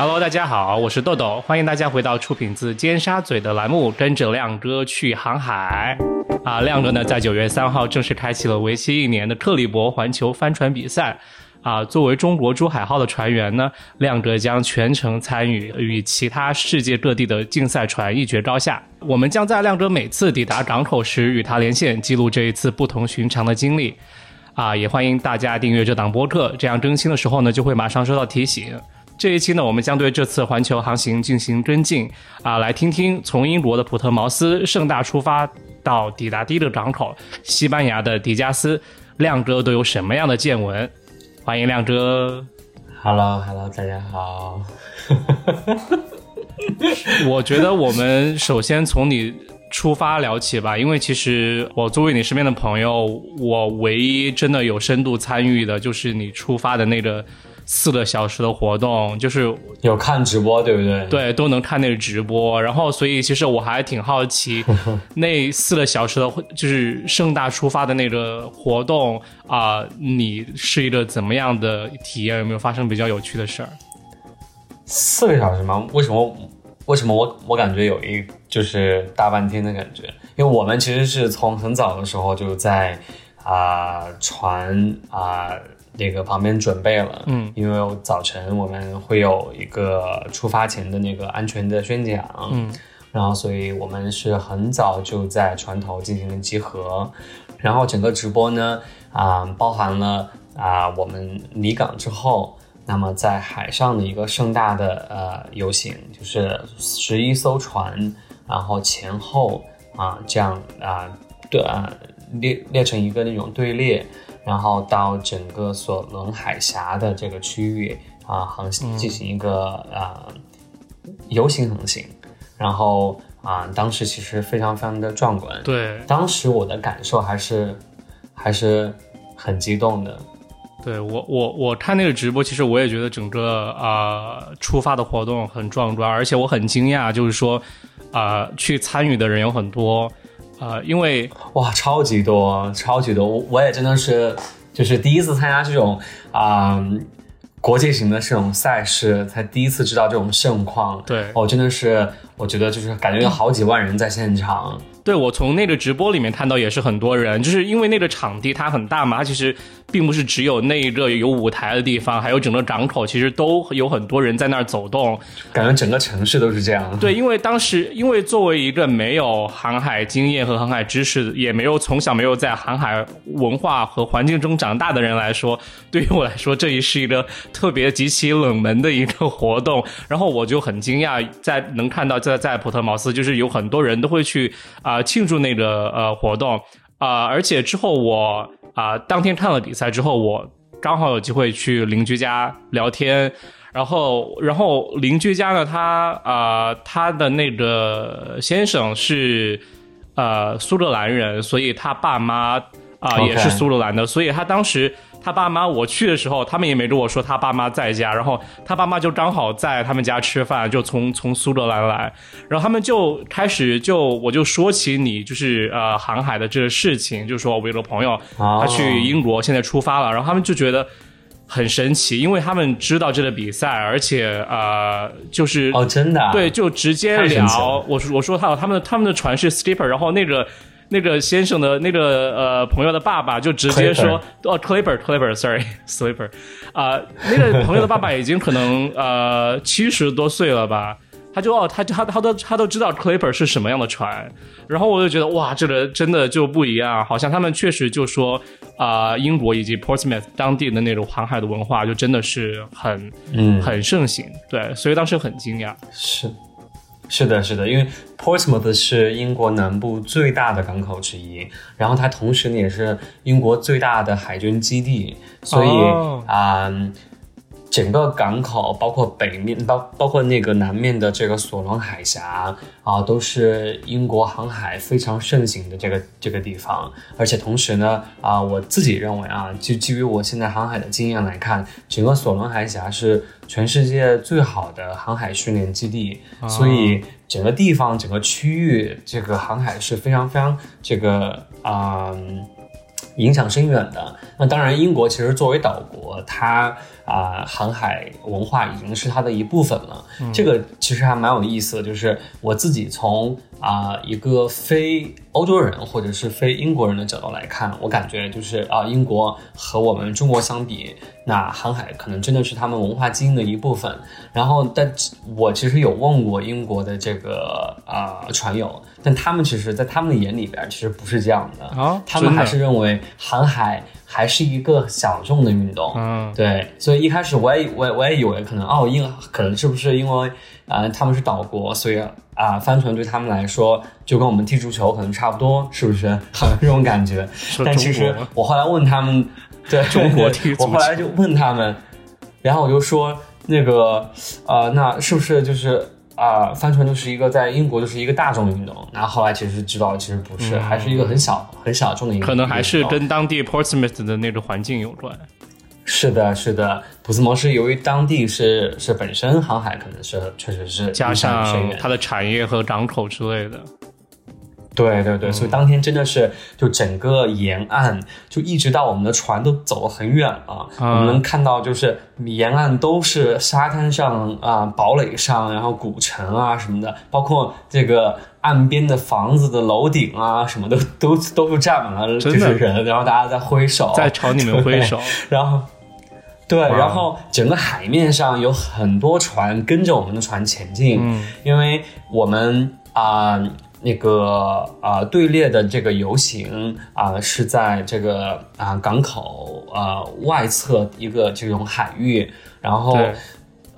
Hello，大家好，我是豆豆，欢迎大家回到出品自尖沙咀的栏目《跟着亮哥去航海》。啊，亮哥呢在九月三号正式开启了为期一年的特里伯环球帆船比赛。啊，作为中国珠海号的船员呢，亮哥将全程参与，与其他世界各地的竞赛船一决高下。我们将在亮哥每次抵达港口时与他连线，记录这一次不同寻常的经历。啊，也欢迎大家订阅这档播客，这样更新的时候呢，就会马上收到提醒。这一期呢，我们将对这次环球航行进行跟进啊，来听听从英国的普特茅斯盛大出发到抵达第一个港口西班牙的迪加斯，亮哥都有什么样的见闻？欢迎亮哥，Hello，Hello，大家好。我觉得我们首先从你出发聊起吧，因为其实我作为你身边的朋友，我唯一真的有深度参与的就是你出发的那个。四个小时的活动，就是有看直播，对不对？对，都能看那个直播。然后，所以其实我还挺好奇，那四个小时的，就是盛大出发的那个活动啊，你是一个怎么样的体验？有没有发生比较有趣的事儿？四个小时吗？为什么？为什么我我感觉有一就是大半天的感觉？因为我们其实是从很早的时候就在啊船啊。那个旁边准备了，嗯，因为早晨我们会有一个出发前的那个安全的宣讲，嗯，然后所以我们是很早就在船头进行了集合，然后整个直播呢，啊，包含了啊我们离港之后，那么在海上的一个盛大的呃游行，就是十一艘船，然后前后啊这样啊对啊列列成一个那种队列。然后到整个索伦海峡的这个区域啊，航行进行一个啊游行航行，然后啊，当时其实非常非常的壮观。对，当时我的感受还是还是很激动的。对我我我看那个直播，其实我也觉得整个啊出发的活动很壮观，而且我很惊讶，就是说啊去参与的人有很多。啊，因为哇，超级多，超级多，我我也真的是，就是第一次参加这种啊国际型的这种赛事，才第一次知道这种盛况。对，我真的是，我觉得就是感觉有好几万人在现场。对，我从那个直播里面看到也是很多人，就是因为那个场地它很大嘛，它其实并不是只有那一个有舞台的地方，还有整个港口，其实都有很多人在那儿走动，感觉整个城市都是这样。对，因为当时因为作为一个没有航海经验和航海知识，也没有从小没有在航海文化和环境中长大的人来说，对于我来说，这也是一个特别极其冷门的一个活动。然后我就很惊讶，在能看到在在普特茅斯，就是有很多人都会去啊。庆祝那个呃活动啊，而且之后我啊当天看了比赛之后，我刚好有机会去邻居家聊天，然后然后邻居家呢，他啊他的那个先生是呃苏格兰人，所以他爸妈啊也是苏格兰的，所以他当时。他爸妈，我去的时候，他们也没跟我说他爸妈在家，然后他爸妈就刚好在他们家吃饭，就从从苏格兰来，然后他们就开始就我就说起你就是呃航海的这个事情，就说我有个朋友他去英国现在出发了，然后他们就觉得很神奇，因为他们知道这个比赛，而且呃就是哦真的对，就直接聊，我说我说他他们的他们的船是 skipper，然后那个。那个先生的那个呃朋友的爸爸就直接说哦，Clipper Clipper Sorry Slipper，啊，那个朋友的爸爸已经可能呃七十多岁了吧，他就哦他他他都他都知道 Clipper 是什么样的船，然后我就觉得哇，这个真的就不一样，好像他们确实就说啊，英国以及 Portsmouth 当地的那种航海的文化就真的是很嗯。很盛行，对，所以当时很惊讶，是。是的，是的，因为 Portsmouth 是英国南部最大的港口之一，然后它同时呢也是英国最大的海军基地，所以啊。整个港口，包括北面，包包括那个南面的这个索隆海峡啊，都是英国航海非常盛行的这个这个地方。而且同时呢，啊，我自己认为啊，就基于我现在航海的经验来看，整个索隆海峡是全世界最好的航海训练基地。所以整个地方、整个区域，这个航海是非常非常这个啊。影响深远的。那当然，英国其实作为岛国，它啊航海文化已经是它的一部分了。这个其实还蛮有意思的，就是我自己从啊一个非欧洲人或者是非英国人的角度来看，我感觉就是啊英国和我们中国相比，那航海可能真的是他们文化基因的一部分。然后，但我其实有问过英国的这个啊船友，但他们其实，在他们的眼里边，其实不是这样的啊，他们还是认为航海还是一个小众的运动。嗯，对，所以一开始我也我我也以为可能哦，因可能是不是因为啊他们是岛国，所以啊帆船对他们来说就跟我们踢足球可能差不多，是不是？这种感觉。但其实我后来问他们，对中国踢足球，我后来就问他们，然后我就说。那个，呃，那是不是就是啊，帆船就是一个在英国就是一个大众运动？然后后来其实知道，其实不是，还是一个很小很小众的一个。可能还是跟当地 Portsmouth 的那个环境有关。是的，是的，普斯摩是由于当地是是本身航海可能是确实是加上它的产业和港口之类的。对对对，所以当天真的是就整个沿岸就一直到我们的船都走了很远了，我们能看到就是沿岸都是沙滩上啊堡垒上，然后古城啊什么的，包括这个岸边的房子的楼顶啊什么的都都是站满了就是人，然后大家在挥手，在朝你们挥手，然后对，然后整个海面上有很多船跟着我们的船前进，因为我们啊。那个啊，队列的这个游行啊，是在这个啊港口啊外侧一个这种海域，然后。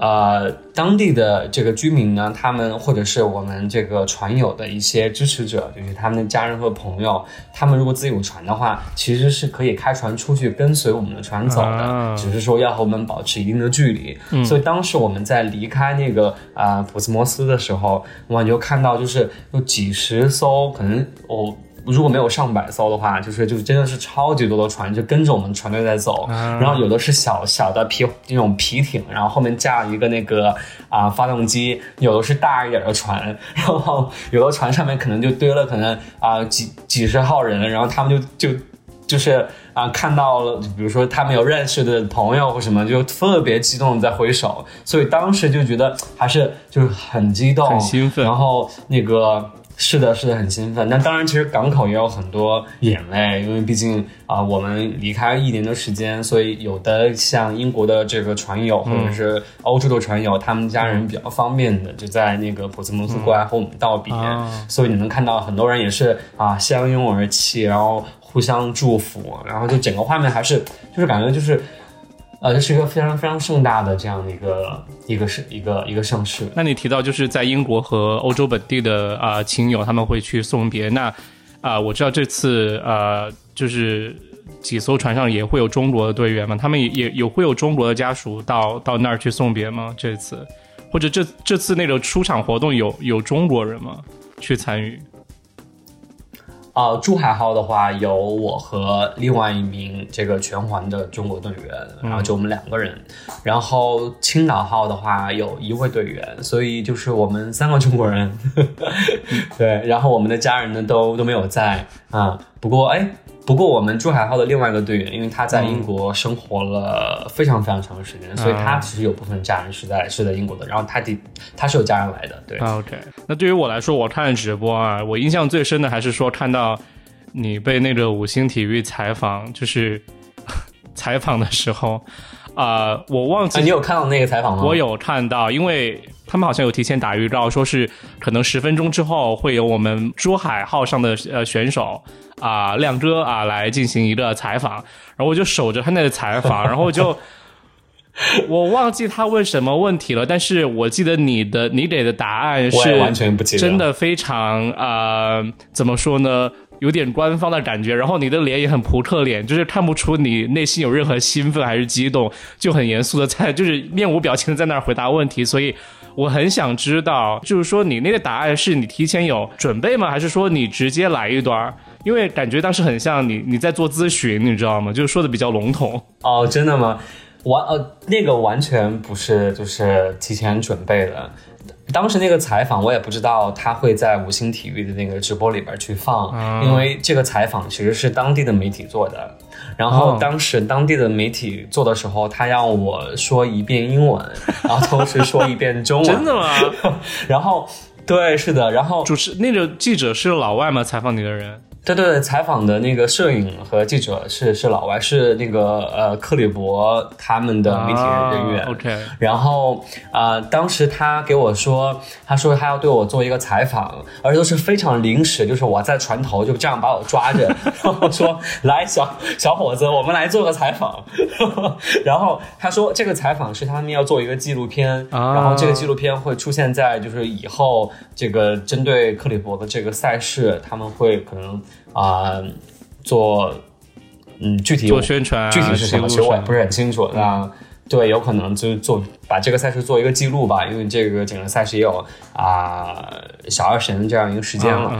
呃，当地的这个居民呢，他们或者是我们这个船友的一些支持者，就是他们的家人和朋友，他们如果自己有船的话，其实是可以开船出去跟随我们的船走的，只是说要和我们保持一定的距离。所以当时我们在离开那个啊普斯摩斯的时候，我们就看到就是有几十艘，可能哦。如果没有上百艘的话，就是就真的是超级多的船，就跟着我们船队在走。然后有的是小小的皮那种皮艇，然后后面架一个那个啊发动机；有的是大一点的船，然后有的船上面可能就堆了可能啊几几十号人，然后他们就就就是啊看到了，比如说他们有认识的朋友或什么，就特别激动在挥手，所以当时就觉得还是就是很激动、很兴奋，然后那个。是的，是的，很兴奋。那当然，其实港口也有很多眼泪，因为毕竟啊，我们离开一年的时间，所以有的像英国的这个船友，或者是欧洲的船友，他们家人比较方便的，就在那个普斯摩斯过来和我们道别。所以你能看到很多人也是啊，相拥而泣，然后互相祝福，然后就整个画面还是就是感觉就是。呃，这是一个非常非常盛大的这样的一个一个盛一个一个盛世。那你提到就是在英国和欧洲本地的啊亲友他们会去送别，那啊我知道这次呃就是几艘船上也会有中国的队员嘛，他们也也有会有中国的家属到到那儿去送别吗？这次或者这这次那个出场活动有有中国人吗？去参与？啊，珠海号的话有我和另外一名这个全环的中国队员，然后就我们两个人。然后青岛号的话有一位队员，所以就是我们三个中国人。对，然后我们的家人呢都都没有在啊。不过哎。不过，我们珠海号的另外一个队员，因为他在英国生活了非常非常长的时间，所以他其实有部分家人是在是在英国的。然后他的他是有家人来的，对。OK，那对于我来说，我看直播啊，我印象最深的还是说看到你被那个五星体育采访，就是采访的时候啊，我忘记你有看到那个采访吗？我有看到，因为他们好像有提前打预告，说是可能十分钟之后会有我们珠海号上的呃选手。啊，亮哥啊，来进行一个采访，然后我就守着他那个采访，然后就我忘记他问什么问题了，但是我记得你的你给的答案是完全不记得，真的非常啊，怎么说呢，有点官方的感觉，然后你的脸也很扑克脸，就是看不出你内心有任何兴奋还是激动，就很严肃的在，就是面无表情的在那儿回答问题，所以我很想知道，就是说你那个答案是你提前有准备吗，还是说你直接来一段？因为感觉当时很像你你在做咨询，你知道吗？就是说的比较笼统。哦，真的吗？完呃，那个完全不是，就是提前准备的。当时那个采访我也不知道他会在五星体育的那个直播里边去放，因为这个采访其实是当地的媒体做的。然后当时当地的媒体做的时候，他让我说一遍英文，然后同时说一遍中文。真的吗？然后，对，是的。然后主持那个记者是老外吗？采访你的人？对对对，采访的那个摄影和记者是是老外，是那个呃克里伯他们的媒体人员。OK，然后啊，当时他给我说，他说他要对我做一个采访，而且都是非常临时，就是我在船头就这样把我抓着，然后说来小小伙子，我们来做个采访。然后他说这个采访是他们要做一个纪录片，然后这个纪录片会出现在就是以后这个针对克里伯的这个赛事，他们会可能。啊，做嗯，具体做宣传，具体是什么，其实我也不是很清楚。那对，有可能就是做把这个赛事做一个记录吧，因为这个整个赛事也有啊小二神这样一个时间了。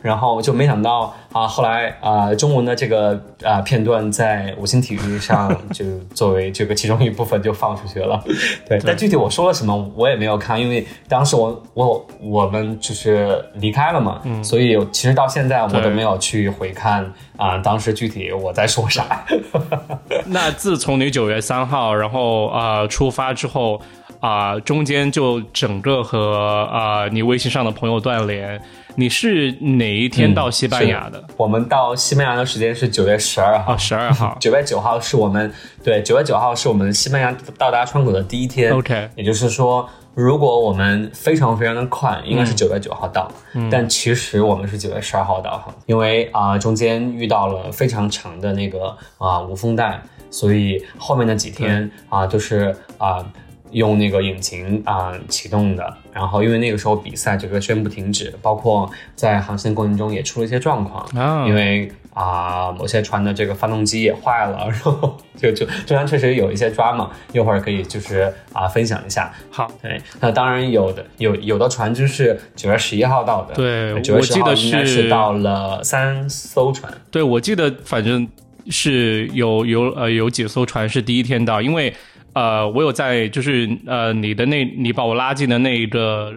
然后就没想到啊，后来啊，中文的这个啊片段在五星体育上就作为这个其中一部分就放出去了。对，但具体我说了什么我也没有看，因为当时我我我们就是离开了嘛，所以其实到现在我都没有去回看啊，当时具体我在说啥。那自从你九月三号然后啊出发之后啊，中间就整个和啊你微信上的朋友断联。你是哪一天到西班牙的？我们到西班牙的时间是九月十二号。十二号，九月九号是我们对九月九号是我们西班牙到达窗口的第一天。OK，也就是说，如果我们非常非常的快，应该是九月九号到。嗯，但其实我们是九月十二号到，因为啊中间遇到了非常长的那个啊无风带，所以后面的几天啊都是啊。用那个引擎啊启动的，然后因为那个时候比赛这个宣布停止，包括在航行过程中也出了一些状况，因为啊某些船的这个发动机也坏了，然后就就中间确实有一些抓嘛，一会儿可以就是啊分享一下。好，对，那当然有的有有的船就是九月十一号到的，对，九月十号应该是到了三艘船，对我记得反正是有有呃有几艘船是第一天到，因为。呃，我有在就是呃，你的那，你把我拉进的那一个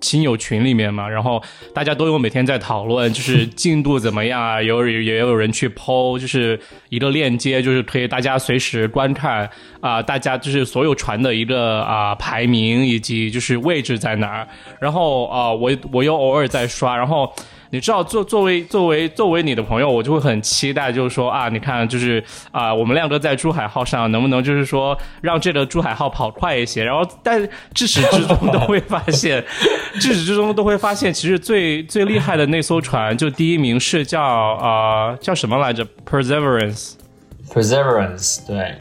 亲友群里面嘛，然后大家都有每天在讨论，就是进度怎么样啊？有也有人去剖，就是一个链接，就是可以大家随时观看啊，大家就是所有船的一个啊排名以及就是位置在哪儿，然后啊，我我又偶尔在刷，然后。你知道，作作为作为作为你的朋友，我就会很期待，就是说啊，你看，就是啊，我们亮哥在珠海号上能不能就是说让这个珠海号跑快一些？然后，但至始至终都会发现，至始至终都会发现，其实最最厉害的那艘船，就第一名是叫啊叫什么来着？Perseverance，Perseverance，对，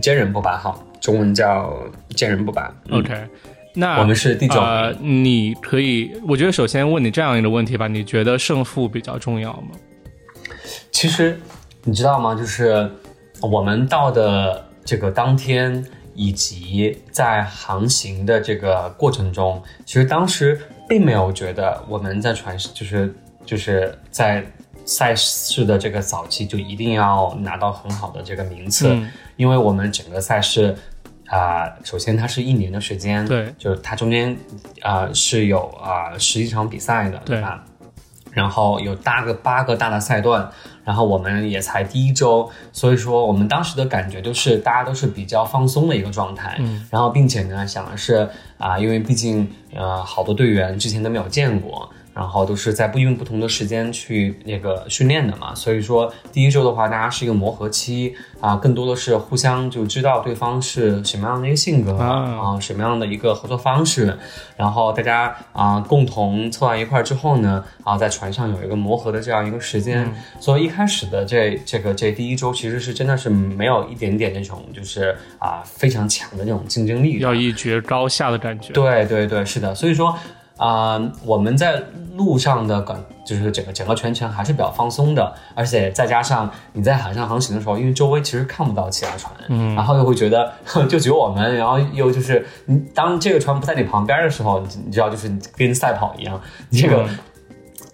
坚韧不拔号，中文叫坚韧不拔。OK。那我们是第九呃你可以，我觉得首先问你这样一个问题吧，你觉得胜负比较重要吗？其实你知道吗？就是我们到的这个当天，以及在航行的这个过程中，其实当时并没有觉得我们在船就是就是在赛事的这个早期就一定要拿到很好的这个名次，因为我们整个赛事。啊，首先它是一年的时间，对，就是它中间啊是有啊十一场比赛的，对吧？然后有大个八个大的赛段，然后我们也才第一周，所以说我们当时的感觉就是大家都是比较放松的一个状态，嗯，然后并且呢想的是啊，因为毕竟呃好多队员之前都没有见过。然后都是在不用不同的时间去那个训练的嘛，所以说第一周的话，大家是一个磨合期啊，更多的是互相就知道对方是什么样的一个性格啊，什么样的一个合作方式，然后大家啊共同凑到一块之后呢，啊在船上有一个磨合的这样一个时间，所以一开始的这这个这第一周其实是真的是没有一点点那种就是啊非常强的那种竞争力，要一决高下的感觉。对对对，是的，所以说。啊，我们在路上的感就是整个整个全程还是比较放松的，而且再加上你在海上航行的时候，因为周围其实看不到其他船，嗯，然后又会觉得 就只有我们，然后又就是你当这个船不在你旁边的时候，你知道就是跟赛跑一样，这个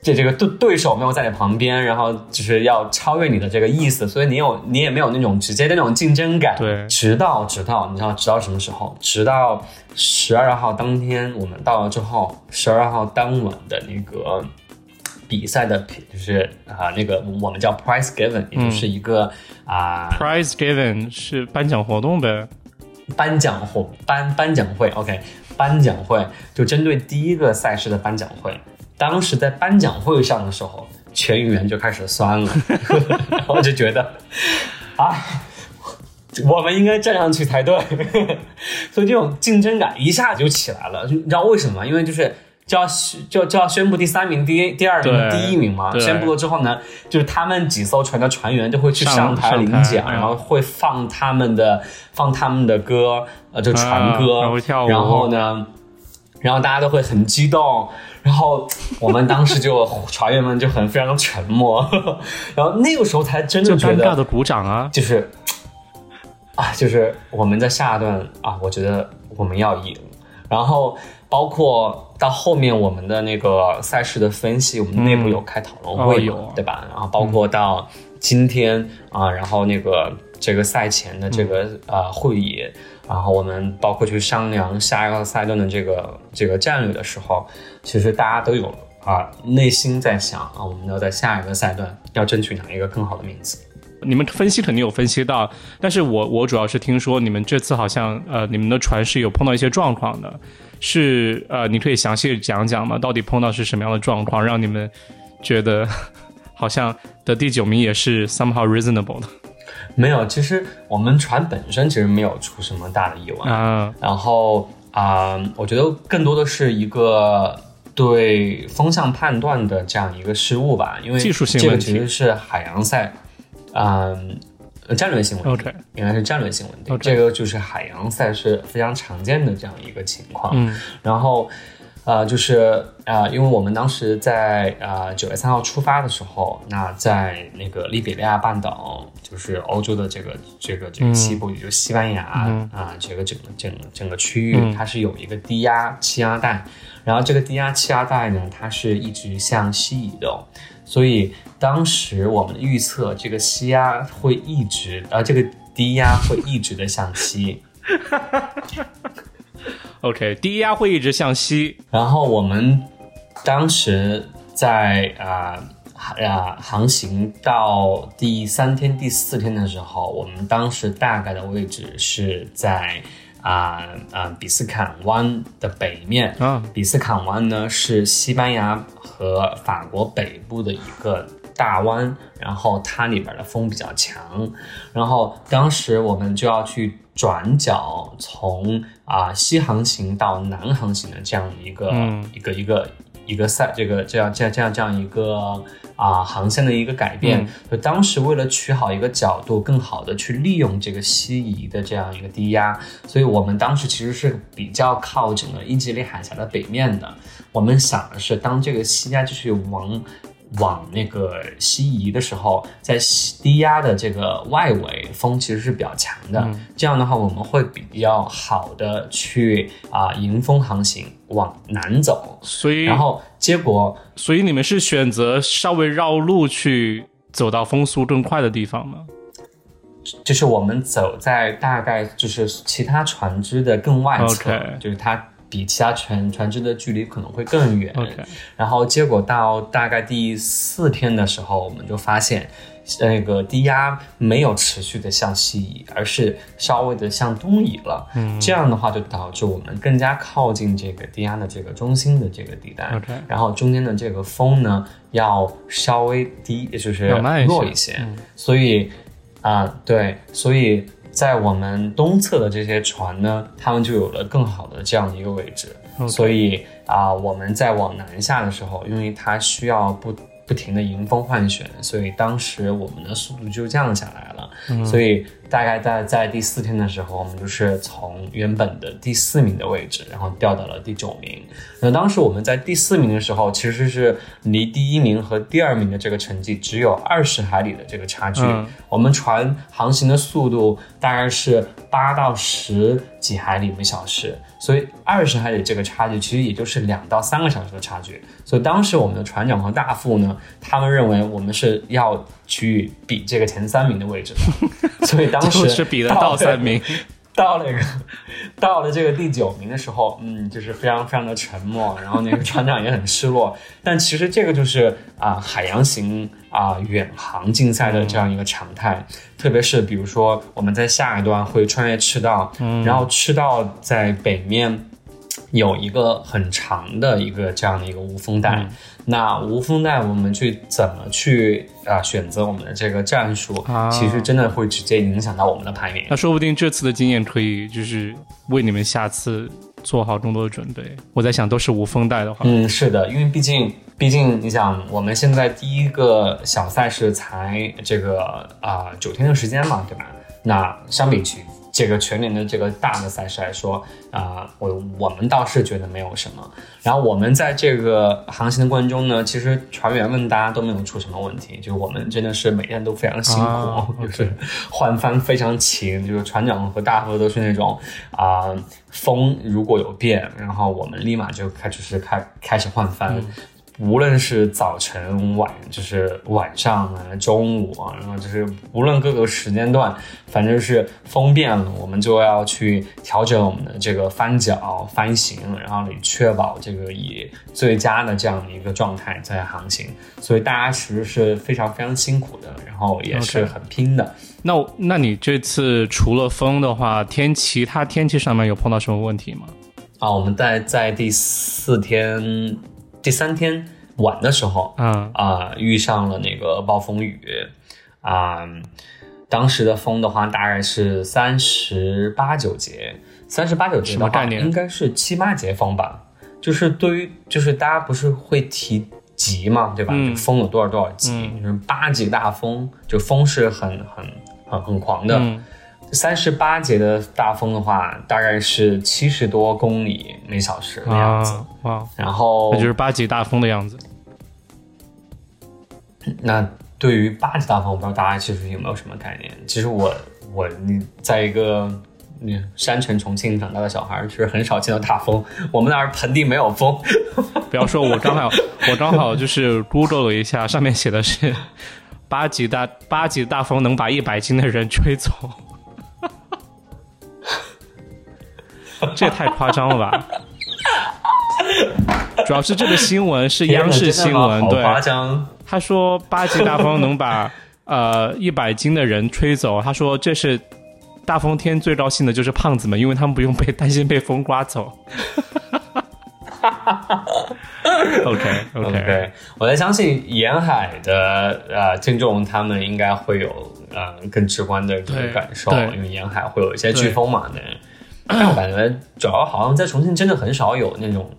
这这个对对手没有在你旁边，然后就是要超越你的这个意思，所以你有你也没有那种直接的那种竞争感。对，直到直到你知道直到什么时候？直到十二号当天我们到了之后，十二号当晚的那个比赛的，就是啊那个我们叫 prize given，也就是一个啊 prize given 是颁奖活动呗，颁奖活颁颁奖会，OK，颁奖会就针对第一个赛事的颁奖会。当时在颁奖会上的时候，全员就开始酸了，然后就觉得，啊，我们应该站上去才对，所以这种竞争感一下就起来了。你知道为什么？因为就是就要就就要宣布第三名、第第二名、第一名嘛。宣布了之后呢，就是他们几艘船的船员就会去上台领奖，然后会放他们的放他们的歌，呃，就船歌，然后呢，然后大家都会很激动。然后我们当时就船员们就很非常沉默，然后那个时候才真的觉得尴尬的鼓掌啊，就是啊，就是我们在下一段啊，我觉得我们要赢。然后包括到后面我们的那个赛事的分析，我们内部有开讨论会，有对吧？然后包括到今天啊，然后那个这个赛前的这个呃会议。然后我们包括去商量下一个赛段的这个这个战略的时候，其实大家都有啊内心在想啊，我们要在下一个赛段要争取哪一个更好的名次。你们分析肯定有分析到，但是我我主要是听说你们这次好像呃你们的船是有碰到一些状况的，是呃你可以详细讲讲吗？到底碰到是什么样的状况，让你们觉得好像得第九名也是 somehow reasonable 的？没有，其实我们船本身其实没有出什么大的意外，嗯然后啊，我觉得更多的是一个对风向判断的这样一个失误吧，因为技术性这个其实是海洋赛，嗯，战略性问题，应该是战略性问题，这个就是海洋赛是非常常见的这样一个情况，嗯，然后。呃，就是啊，因为我们当时在啊九月三号出发的时候，那在那个利比利亚半岛，就是欧洲的这个这个这个西部，也就西班牙啊，这个整个整整个区域，它是有一个低压气压带，然后这个低压气压带呢，它是一直向西移动，所以当时我们的预测，这个西压会一直，呃，这个低压会一直的向西。OK，低压会一直向西。然后我们当时在啊啊航行到第三天、第四天的时候，我们当时大概的位置是在啊啊比斯坎湾的北面。啊，比斯坎湾呢是西班牙和法国北部的一个大湾，然后它里边的风比较强。然后当时我们就要去。转角从啊西航行到南航行的这样一个一个一个一个赛这个这样这样这样这样一个啊航线的一个改变，就当时为了取好一个角度，更好的去利用这个西移的这样一个低压，所以我们当时其实是比较靠近了英吉利海峡的北面的。我们想的是，当这个西压继续往。往那个西移的时候，在低压的这个外围，风其实是比较强的。这样的话，我们会比较好的去啊迎风航行，往南走。所以，然后结果，所以你们是选择稍微绕路去走到风速更快的地方吗？就是我们走在大概就是其他船只的更外侧，就是它。比其他船船只的距离可能会更远，然后结果到大概第四天的时候，我们就发现，那个低压没有持续的向西移，而是稍微的向东移了。嗯，这样的话就导致我们更加靠近这个低压的这个中心的这个地带。然后中间的这个风呢要稍微低，也就是弱一些。所以啊，对，所以。在我们东侧的这些船呢，他们就有了更好的这样的一个位置，所以啊，我们在往南下的时候，因为它需要不不停的迎风换旋，所以当时我们的速度就降下来了。所以大概在在第四天的时候，我们就是从原本的第四名的位置，然后掉到了第九名。那当时我们在第四名的时候，其实是离第一名和第二名的这个成绩只有二十海里的这个差距。我们船航行的速度大概是八到十几海里每小时，所以二十海里这个差距其实也就是两到三个小时的差距。所以当时我们的船长和大副呢，他们认为我们是要去比这个前三名的位置的，所以当时是比了倒三名。到了一个，到了这个第九名的时候，嗯，就是非常非常的沉默，然后那个船长也很失落。但其实这个就是啊，海洋型啊远航竞赛的这样一个常态，特别是比如说我们在下一段会穿越赤道，然后赤道在北面有一个很长的一个这样的一个无风带。那无风带，我们去怎么去啊选择我们的这个战术？其实真的会直接影响到我们的排名。那说不定这次的经验可以就是为你们下次做好更多的准备。我在想，都是无风带的话，嗯，是的，因为毕竟，毕竟你想，我们现在第一个小赛事才这个啊九天的时间嘛，对吧？那相比起。这个全年的这个大的赛事来说，啊，我我们倒是觉得没有什么。然后我们在这个航行的过程中呢，其实船员们大家都没有出什么问题，就是我们真的是每天都非常辛苦，就是换帆非常勤，就是船长和大副都是那种啊，风如果有变，然后我们立马就开始是开开始换帆。无论是早晨晚，就是晚上啊，中午啊，然后就是无论各个时间段，反正是风变了，我们就要去调整我们的这个翻脚、翻行，然后你确保这个以最佳的这样的一个状态在航行。所以大家其实是非常非常辛苦的，然后也是很拼的。那那你这次除了风的话，天其他天气上面有碰到什么问题吗？啊，我们在在第四天。第三天晚的时候，嗯啊，遇上了那个暴风雨，啊，当时的风的话大概是三十八九节，三十八九节的话应该是七八节风吧。就是对于就是大家不是会提级嘛，对吧？风有多少多少级？就是八级大风，就风是很很很很狂的。三十八节的大风的话，大概是七十多公里每小时的样子。哇！然后那就是八级大风的样子。那对于八级大风，我不知道大家其实有没有什么概念？其实我我你在一个你山城重庆长大的小孩，其实很少见到大风。我们那儿盆地没有风。不要说我刚好我刚好就是 Google 了一下，上面写的是八级大八级大风能把一百斤的人吹走。这也太夸张了吧！主要是这个新闻是央视新闻，对，他说八级大风能把 呃一百斤的人吹走。他说这是大风天最高兴的就是胖子们，因为他们不用被担心被风刮走。OK OK，我在相信沿海的呃听众他们应该会有呃更直观的感受，因为沿海会有一些飓风嘛，对。感觉主要好像在重庆真的很少有那种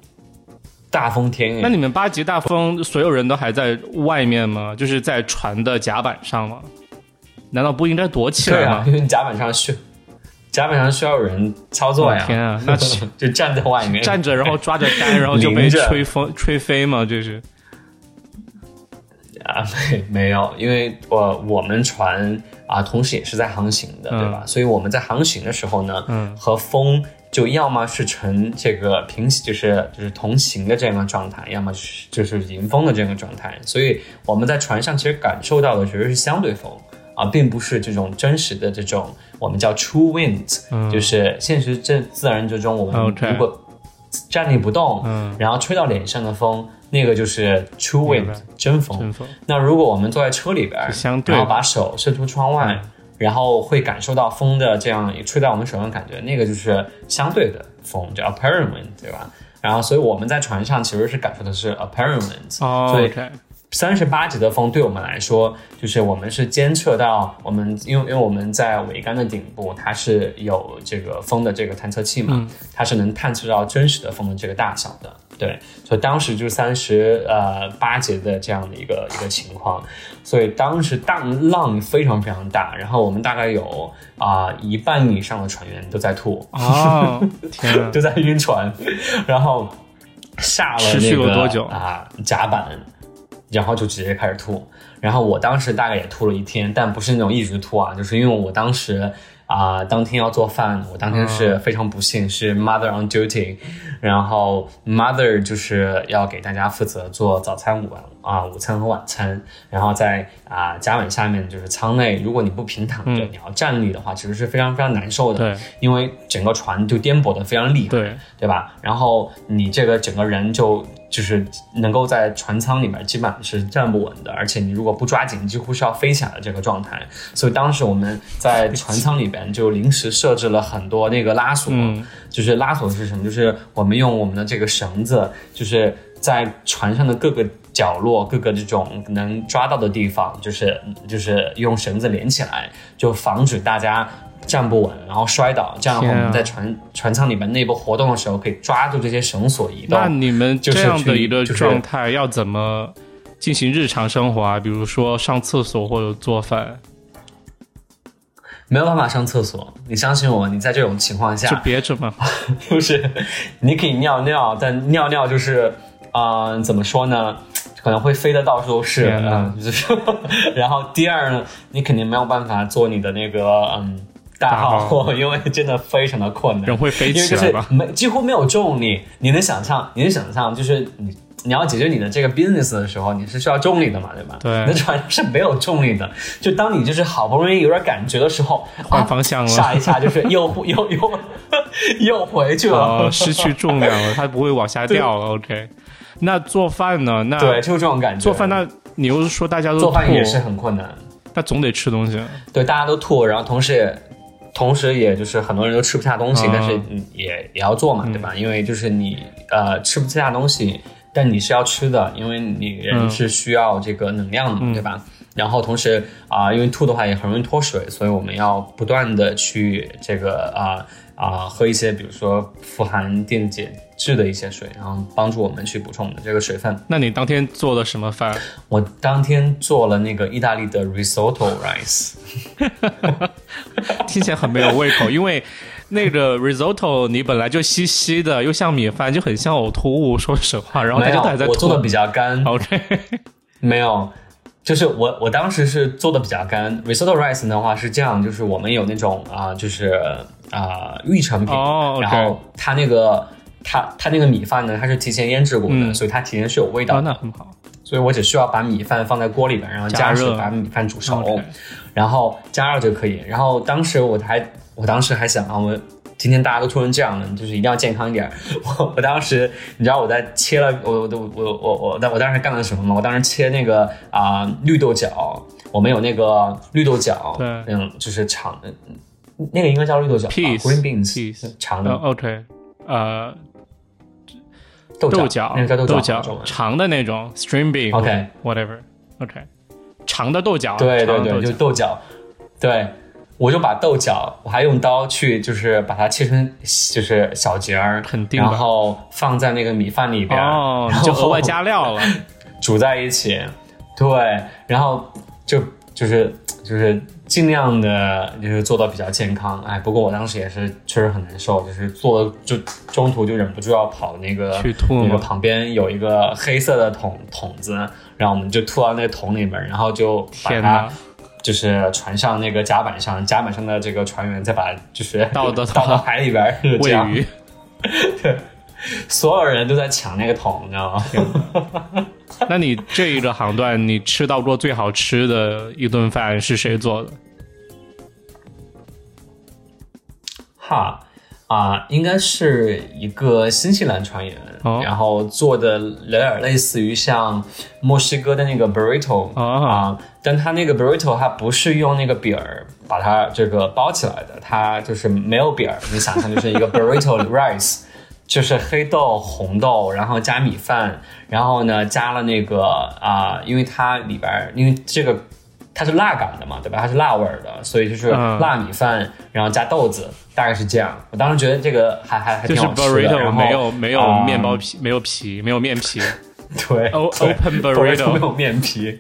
大风天。那你们八级大风，所有人都还在外面吗？就是在船的甲板上吗？难道不应该躲起来吗？因为甲板上需甲板上需要有人操作呀。天啊，那 就站在外面站着，然后抓着杆，然后就被 吹风吹飞吗？就是。啊，没没有，因为我我们船啊，同时也是在航行的，对吧？所以我们在航行的时候呢，嗯，和风就要么是呈这个平行，就是就是同行的这样的状态，要么是就是迎风的这样的状态。所以我们在船上其实感受到的其实是相对风啊，并不是这种真实的这种我们叫 true wind，就是现实这自然之中我们如果站立不动，嗯，然后吹到脸上的风。那个就是 true wind 真风。那如果我们坐在车里边，然后把手伸出窗外，然后会感受到风的这样吹在我们手上感觉，那个就是相对的风，叫 apparent wind，对吧？然后，所以我们在船上其实是感受的是 apparent 所以三十八级的风对我们来说，就是我们是监测到我们，因为因为我们在桅杆的顶部，它是有这个风的这个探测器嘛，它是能探测到真实的风的这个大小的。对，所以当时就三十呃八节的这样的一个一个情况，所以当时荡浪非常非常大，然后我们大概有啊、一半以上的船员都在吐，哦，天啊，都在晕船，然后下了持续那个了多久？啊甲板，然后就直接开始吐。然后我当时大概也吐了一天，但不是那种一直吐啊，就是因为我当时啊、当天要做饭，我当天是非常不幸、是 mother on duty，然后 mother 就是要给大家负责做早餐、午晚啊、午餐和晚餐，然后在啊、甲板下面就是舱内，如果你不平躺着，你要站立的话，其实是非常非常难受的，对因为整个船就颠簸的非常厉害，对，对吧？然后你这个整个人就就是能够在船舱里面基本上是站不稳的，而且你如果不抓紧，几乎是要飞起来的这个状态。所以当时我们在船舱里边就临时设置了很多那个拉锁，嗯就是拉锁是什么？就是我们用我们的这个绳子，就是在船上的各个角落、各个这种能抓到的地方，就是就是用绳子连起来，就防止大家站不稳，然后摔倒。这样的话，我们在船船舱里面内部活动的时候，可以抓住这些绳索移动。那你们就是这样的一个状态要怎么进行日常生活啊？比如说上厕所或者做饭，没有办法上厕所，你相信我，你在这种情况就下，憋着嘛。就是你可以尿尿，但尿尿就是，啊，怎么说呢？可能会飞的到处都是，嗯，就是。然后第二呢，你肯定没有办法做你的那个嗯大大号号，因为真的非常的困难，人会飞因为就是起来吧？没几乎没有重力，你能想象，你能想象，就是你你要解决你的这个 business 的时候，你是需要重力的嘛，对吧？对那船是没有重力的，就当你就是好不容易有点感觉的时候，换啊方向了下一下就是 又又又 又回去了。哦，失去重量了，它不会往下掉了。OK，那做饭呢？那对，就是这种感觉。做饭，那你又是说大家都做饭也是很困难，那总得吃东西。对，大家都吐，然后同时也。同时，也就是很多人都吃不下东西，嗯但是嗯也也要做嘛，对吧？因为就是你呃吃不下东西，但你是要吃的，因为你人嗯是需要这个能量的嘛，对吧？然后同时啊、因为吐的话也很容易脱水，所以我们要不断的去这个啊啊、喝一些，比如说富含电解质的一些水，然后帮助我们去补充我们的这个水分。那你当天做了什么饭？我当天做了那个意大利的 risotto rice，听起来很没有胃口，因为那个 risotto 你本来就稀稀的，又像米饭，就很像呕吐物。说实话，然后大没有家都还在，吐。我做的比较干，OK，没有，就是我我当时是做的比较干。risotto rice 的话是这样，就是我们有那种啊、就是啊、预成品，然后它那个它它那个米饭呢，它是提前腌制过的，嗯所以它提前是有味道。那很好。所以我只需要把米饭放在锅里边，然后加加热水把米饭煮熟然后加热就可以。然后当时我还我当时还想啊，我今天大家都突成这样了，就是一定要健康一点。我 我当时你知道我在切了我我我我我我当我当时干了什么吗？我当时切那个啊、绿豆角，我们有那个绿豆角，对嗯，就是长的，那个应该叫绿豆角吧 Peas green beans 长的。呃，OK，呃，豆豆角，那个叫豆角长的那种 string bean。OK whatever，OK，长的豆角。对对对，就豆角，对，我就把豆角，我还用刀去，就是把它切成就是小节儿，肯定然后放在那个米饭里边，哦，然后就额外加料了。煮在一起，对，然后就就是就是尽量的，就是做到比较健康。哎，不过我当时也是确实很难受，就是做就中途就忍不住要跑那个去吐那个旁边有一个黑色的桶桶子，然后我们就吐到那个桶里面，然后就把它。就是船上那个甲板上，甲板上的这个船员再把就是倒到 倒到海里边喂样。鱼，所有人都在抢那个桶，你知道吗？那你这一个航段，你吃到过最好吃的一顿饭是谁做的？哈啊，应该是一个新西兰船员，哦然后做的有点类似于像墨西哥的那个 burrito 哦啊，但他那个 burrito 它不是用那个饼儿把它这个包起来的，它就是没有饼儿，你想象就是一个 burrito rice。就是黑豆、红豆，然后加米饭，然后呢加了那个啊、因为它里边儿因为这个它是辣感的嘛，对吧？它是辣味儿的，所以就是嗯辣米饭，然后加豆子，大概是这样。我当时觉得这个还还还挺好吃的。没有没有啊面包皮，没有皮，没有面皮。对 open burrito 没有面皮。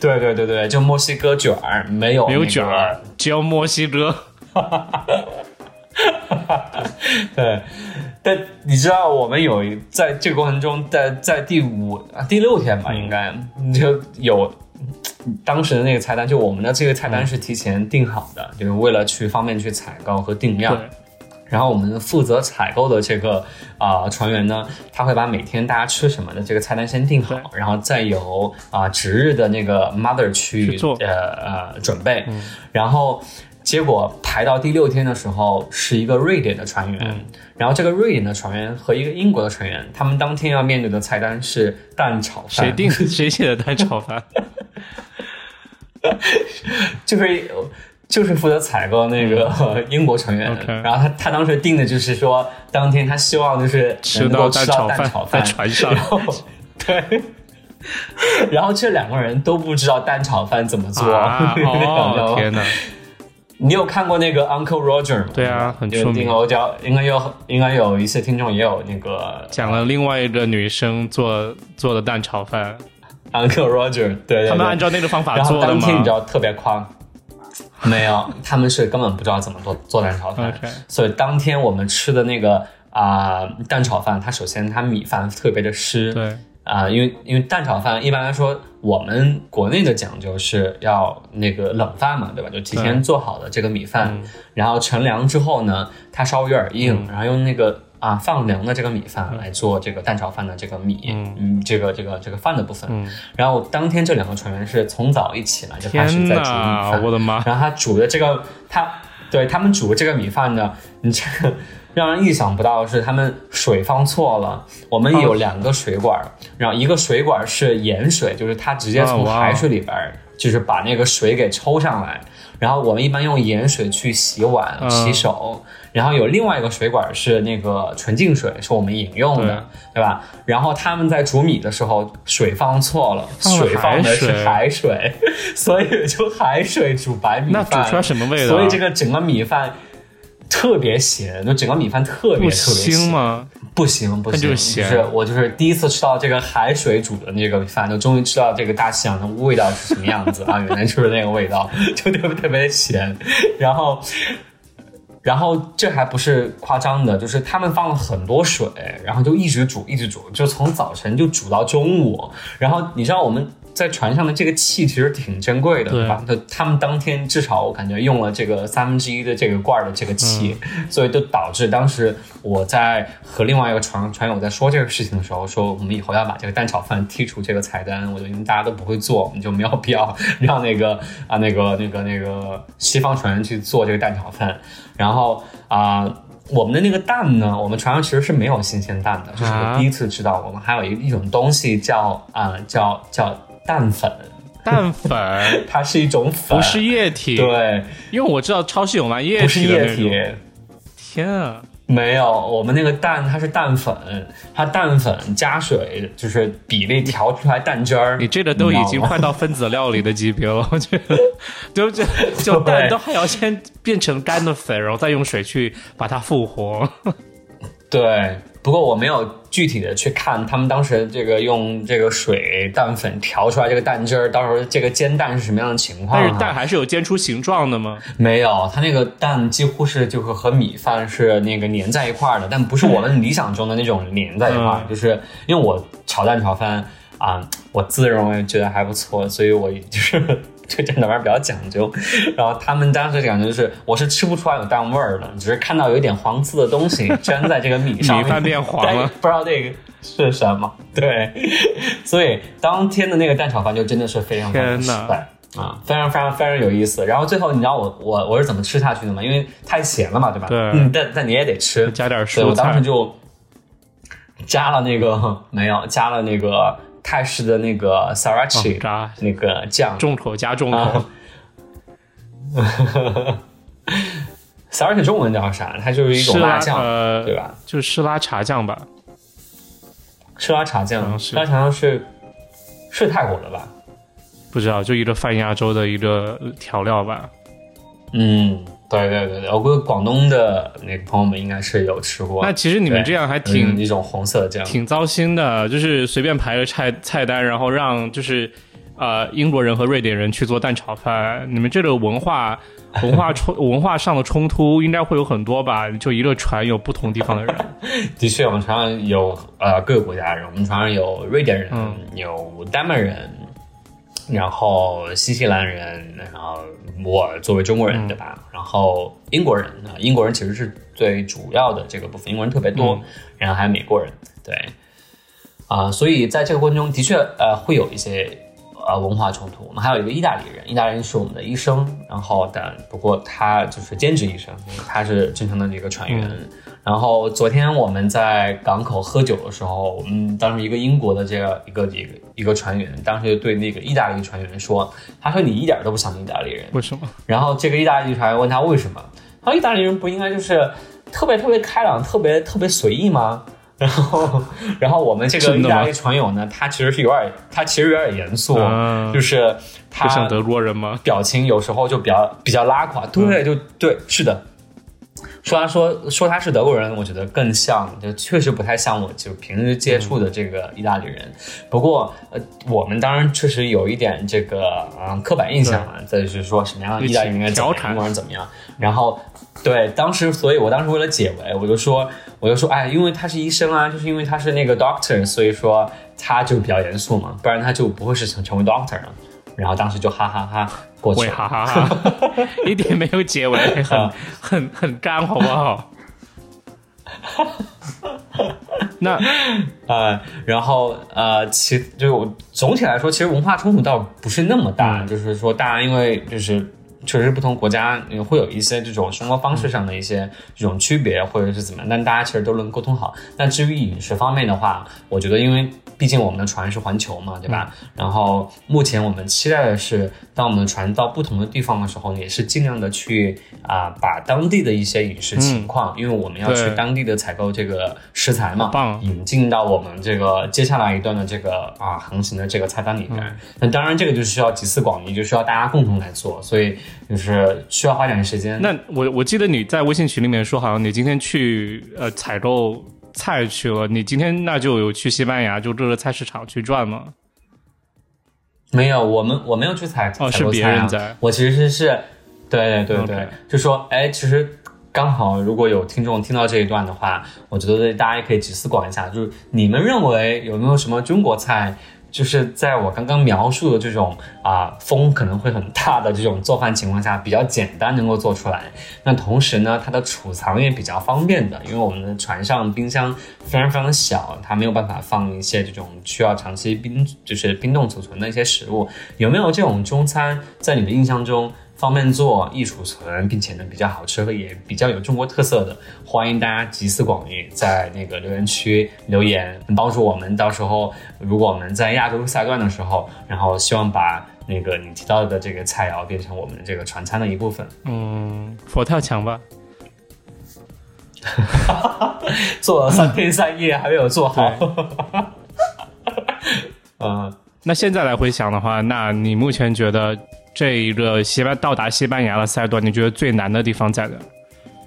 对对对对，就墨西哥卷儿没有没有卷儿，只有墨西哥。对，但你知道我们有一在这个过程中，在在第五啊第六天吧，应该就有当时的那个菜单，就我们的这个菜单是提前定好的，就是为了去方便去采购和定量。然后我们负责采购的这个啊、船员呢，他会把每天大家吃什么的这个菜单先定好，然后再由啊、值日的那个 mother 去去做呃呃准备，然后。结果排到第六天的时候，是一个瑞典的船员，然后这个瑞典的船员和一个英国的船员，他们当天要面对的菜单是蛋炒饭。谁定 谁写的蛋炒饭？就是就是负责采购那个英国船员嗯然后他他当时定的就是说，当天他希望就是吃能够到吃到蛋炒饭在船上然后对。然后这两个人都不知道蛋炒饭怎么做，啊！你知道哦，天哪！你有看过那个 Uncle Roger 吗？对啊很就出名。丁欧叫应该有应该有一些听众也有那个讲了另外一个女生做做的蛋炒饭，Uncle Roger，对对对，他们按照那个方法做的吗？当天你知道特别夸，没有，他们是根本不知道怎么做做蛋炒饭。所以当天我们吃的那个啊、蛋炒饭，它首先它米饭特别的湿，对，啊、因为因为蛋炒饭一般来说，我们国内的讲究是要那个冷饭嘛，对吧？就提前做好的这个米饭，然后乘凉之后呢，它稍微有点硬，然后用那个啊放凉的这个米饭来做这个蛋炒饭的这个米，嗯，这个这个这个饭的部分。然后当天这两个船员是从早一起来就开始在煮米！饭，我的妈！然后他煮的这个，他对他们煮的这个米饭呢，你这个让人意想不到的是，他们水放错了。我们有两个水管，然后一个水管是盐水，就是它直接从海水里边儿，就是把那个水给抽上来。然后我们一般用盐水去洗碗、嗯洗手，然后有另外一个水管是那个纯净水，是我们饮用的，对吧？然后他们在煮米的时候水放错了，水放的是海水，所以就海水煮白米那饭。煮出来什么味道？所以这个整个米饭特别咸，就整个米饭特别特别咸腥？吗？不行不行，那就是咸是我就是第一次吃到这个海水煮的那个饭，就终于知道这个大西洋的味道是什么样子啊！原来就是那个味道，就特别特别咸，然后。然后这还不是夸张的，就是他们放了很多水，然后就一直煮，一直煮，就从早晨就煮到中午。然后你知道我们在船上的这个气其实挺珍贵的，对吧？就他们当天至少我感觉用了这个三分之一的这个罐儿的这个气，所以就导致当时我在和另外一个船船友在说这个事情的时候，说我们以后要把这个蛋炒饭剔除这个菜单，我觉得因为大家都不会做，我们就没有必要让那个 啊那个那个那个西方船员去做这个蛋炒饭。然后啊、我们的那个蛋呢，我们船上其实是没有新鲜蛋的，就是我啊第一次知道，我们还有一一种东西叫啊、叫叫蛋粉，蛋粉 它是一种粉，不是液体，对，因为我知道超市有卖液体不是液体。天啊！没有，我们那个蛋它是蛋粉，它蛋粉加水就是比例调出来蛋汁儿。你这个都已经快到分子料理的级别了，我觉得，就就就蛋都还要先变成干的粉，然后再用水去把它复活。对，不过我没有具体的去看他们当时这个用这个水蛋粉调出来这个蛋汁儿，到时候这个煎蛋是什么样的情况、啊？但是蛋还是有煎出形状的吗？没有，它那个蛋几乎是就是和米饭是那个粘在一块儿的，但不是我们理想中的那种粘在一块儿，嗯就是因为我炒蛋炒饭啊、我自认为觉得还不错，所以我就是对这蛋饭比较讲究。然后他们当时感觉就是我是吃不出来有蛋味儿的，只是看到有一点黄色的东西 粘在这个米上面，米饭变黄了但不知道这个是什么。对，所以当天的那个蛋炒饭就真的是非常非常失败。啊，非常非常非常有意思。然后最后你知道我我我是怎么吃下去的吗？因为太咸了嘛，对吧？对嗯，但但你也得吃，加点所以我，当时就加了那个没有加了那个泰式的那个 sriracha、哦那个酱重口加重口啊。sriracha 中文叫啥？它就是一种辣酱，呃，对吧？就是施拉茶酱吧？赤拉茶酱，嗯是赤拉茶酱是是泰国的吧？不不知道，就一个泛亚洲的一个调料吧。嗯，对对对对，我估计广东的那个朋友们应该是有吃过。那其实你们这样还挺一种红色的酱，挺糟心的，就是随便排个菜菜单，然后让就是呃英国人和瑞典人去做蛋炒饭。你们这个文化 文化冲文化上的冲突应该会有很多吧？就一个船有不同地方的人。的确，我们船上有呃各个国家人，我们船上有瑞典人，有丹麦人。然后新西兰人，然后我作为中国人，对吧？然后英国人啊，英国人其实是最主要的这个部分，英国人特别多。然后还有美国人，对，啊，所以在这个过程中的确呃会有一些呃文化冲突。我们还有一个意大利人，意大利人是我们的医生，然后但不过他就是兼职医生，他是正常的这个船员。然后昨天我们在港口喝酒的时候，我们当时一个英国的这个一个一个一个船员，当时就对那个意大利船员说：“他说你一点都不像意大利人，为什么？”然后这个意大利船员问他为什么，他说：“意大利人不应该就是特别特别开朗、特别特别随意吗？” 然后，然后我们这个意大利船友呢，他其实是有点，他其实有点严肃，就是他像德国人吗？表情有时候就比较比较拉垮，对，就对，是的。说他说说他是德国人，我觉得更像，就确实不太像我就平时接触的这个意大利人。不过，呃，我们当然确实有一点这个嗯刻板印象啊，再就是说什么样的意大利人应该怎么样，英国人怎么样。然后，对，当时，所以我当时为了解围，我就说，我就说，哎，因为他是医生啊，就是因为他是那个 doctor，所以说他就比较严肃嘛，不然他就不会是成成为 doctor 了。然后当时就哈哈哈过去，哈哈哈，一点没有结尾，很很很干，好不好？那呃，然后呃，其就总体来说，其实文化冲突倒不是那么大，就是说大家因为就是。确实，不同国家会有一些这种生活方式上的一些这种区别，或者是怎么样，但大家其实都能沟通好。那至于饮食方面的话，我觉得，因为毕竟我们的船是环球嘛，对吧？然后目前我们期待的是，当我们的船到不同的地方的时候，也是尽量的去啊，把当地的一些饮食情况，因为我们要去当地的采购这个食材嘛，引进到我们这个接下来一段的这个啊航行的这个菜单里边。那当然，这个就需要集思广益，就需要大家共同来做，所以。就是需要花点时间。那我我记得你在微信群里面说，好像你今天去呃采购菜去了。你今天那就有去西班牙，就这个菜市场去转吗？没有，我们我没有去采哦，是别人在。我其实是对对对对，就说哎，其实刚好如果有听众听到这一段的话，我觉得大家也可以集思广益一下，就是你们认为有没有什么中国菜？就是在我刚刚描述的这种啊风可能会很大的这种做饭情况下，比较简单能够做出来。那同时呢，它的储藏也比较方便的，因为我们的船上冰箱非常非常小，它没有办法放一些这种需要长期冰就是冰冻储存的一些食物。有没有这种中餐在你的印象中？方便做、易储存，并且呢比较好吃和也比较有中国特色的，欢迎大家集思广益，在那个留言区留言，帮助我们到时候如果我们在亚洲赛段的时候，然后希望把那个你提到的这个菜肴变成我们这个传餐的一部分。嗯，佛跳墙吧，做了三天三夜还没有做好。嗯，那现在来回想的话，那你目前觉得？这一个西班到达西班牙的赛段，你觉得最难的地方在哪？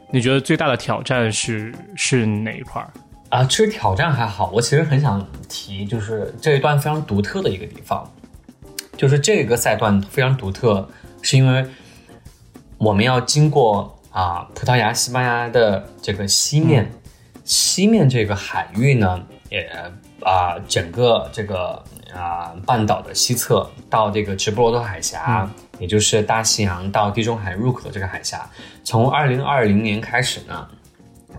你觉得最大的挑战是是哪一块儿啊？其实挑战还好，我其实很想提，就是这一段非常独特的一个地方，就是这个赛段非常独特，是因为我们要经过啊葡萄牙、西班牙的这个西面，西面这个海域呢，也啊整个这个。啊，半岛的西侧到这个直布罗陀海峡，也就是大西洋到地中海入口的这个海峡，从二零二零年开始呢，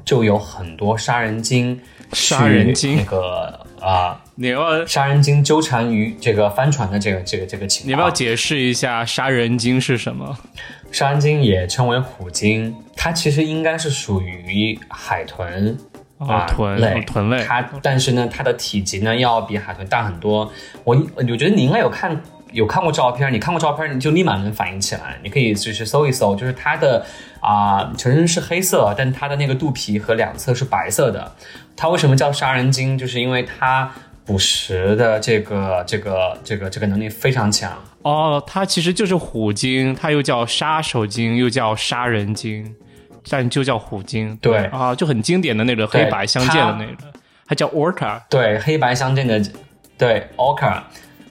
就有很多杀人鲸，杀人鲸那个啊，你要杀人鲸纠缠于这个帆船的这个这个这个情况，你要不要解释一下杀人鲸是什么？杀人鲸也称为虎鲸，它其实应该是属于海豚。啊，豚类，豚类，它但是呢，它的体积呢要比海豚大很多。我我觉得你应该有看有看过照片，你看过照片你就立马能反应起来。你可以就是搜一搜，就是它的啊全身是黑色，但它的那个肚皮和两侧是白色的。它为什么叫杀人鲸？就是因为它捕食的这个这个这个这个能力非常强。哦，它其实就是虎鲸，它又叫杀手鲸，又叫杀人鲸，但就叫虎鲸。对啊，就很经典的那个黑白相间的那个，它叫 orca。对，黑白相间的，对 orca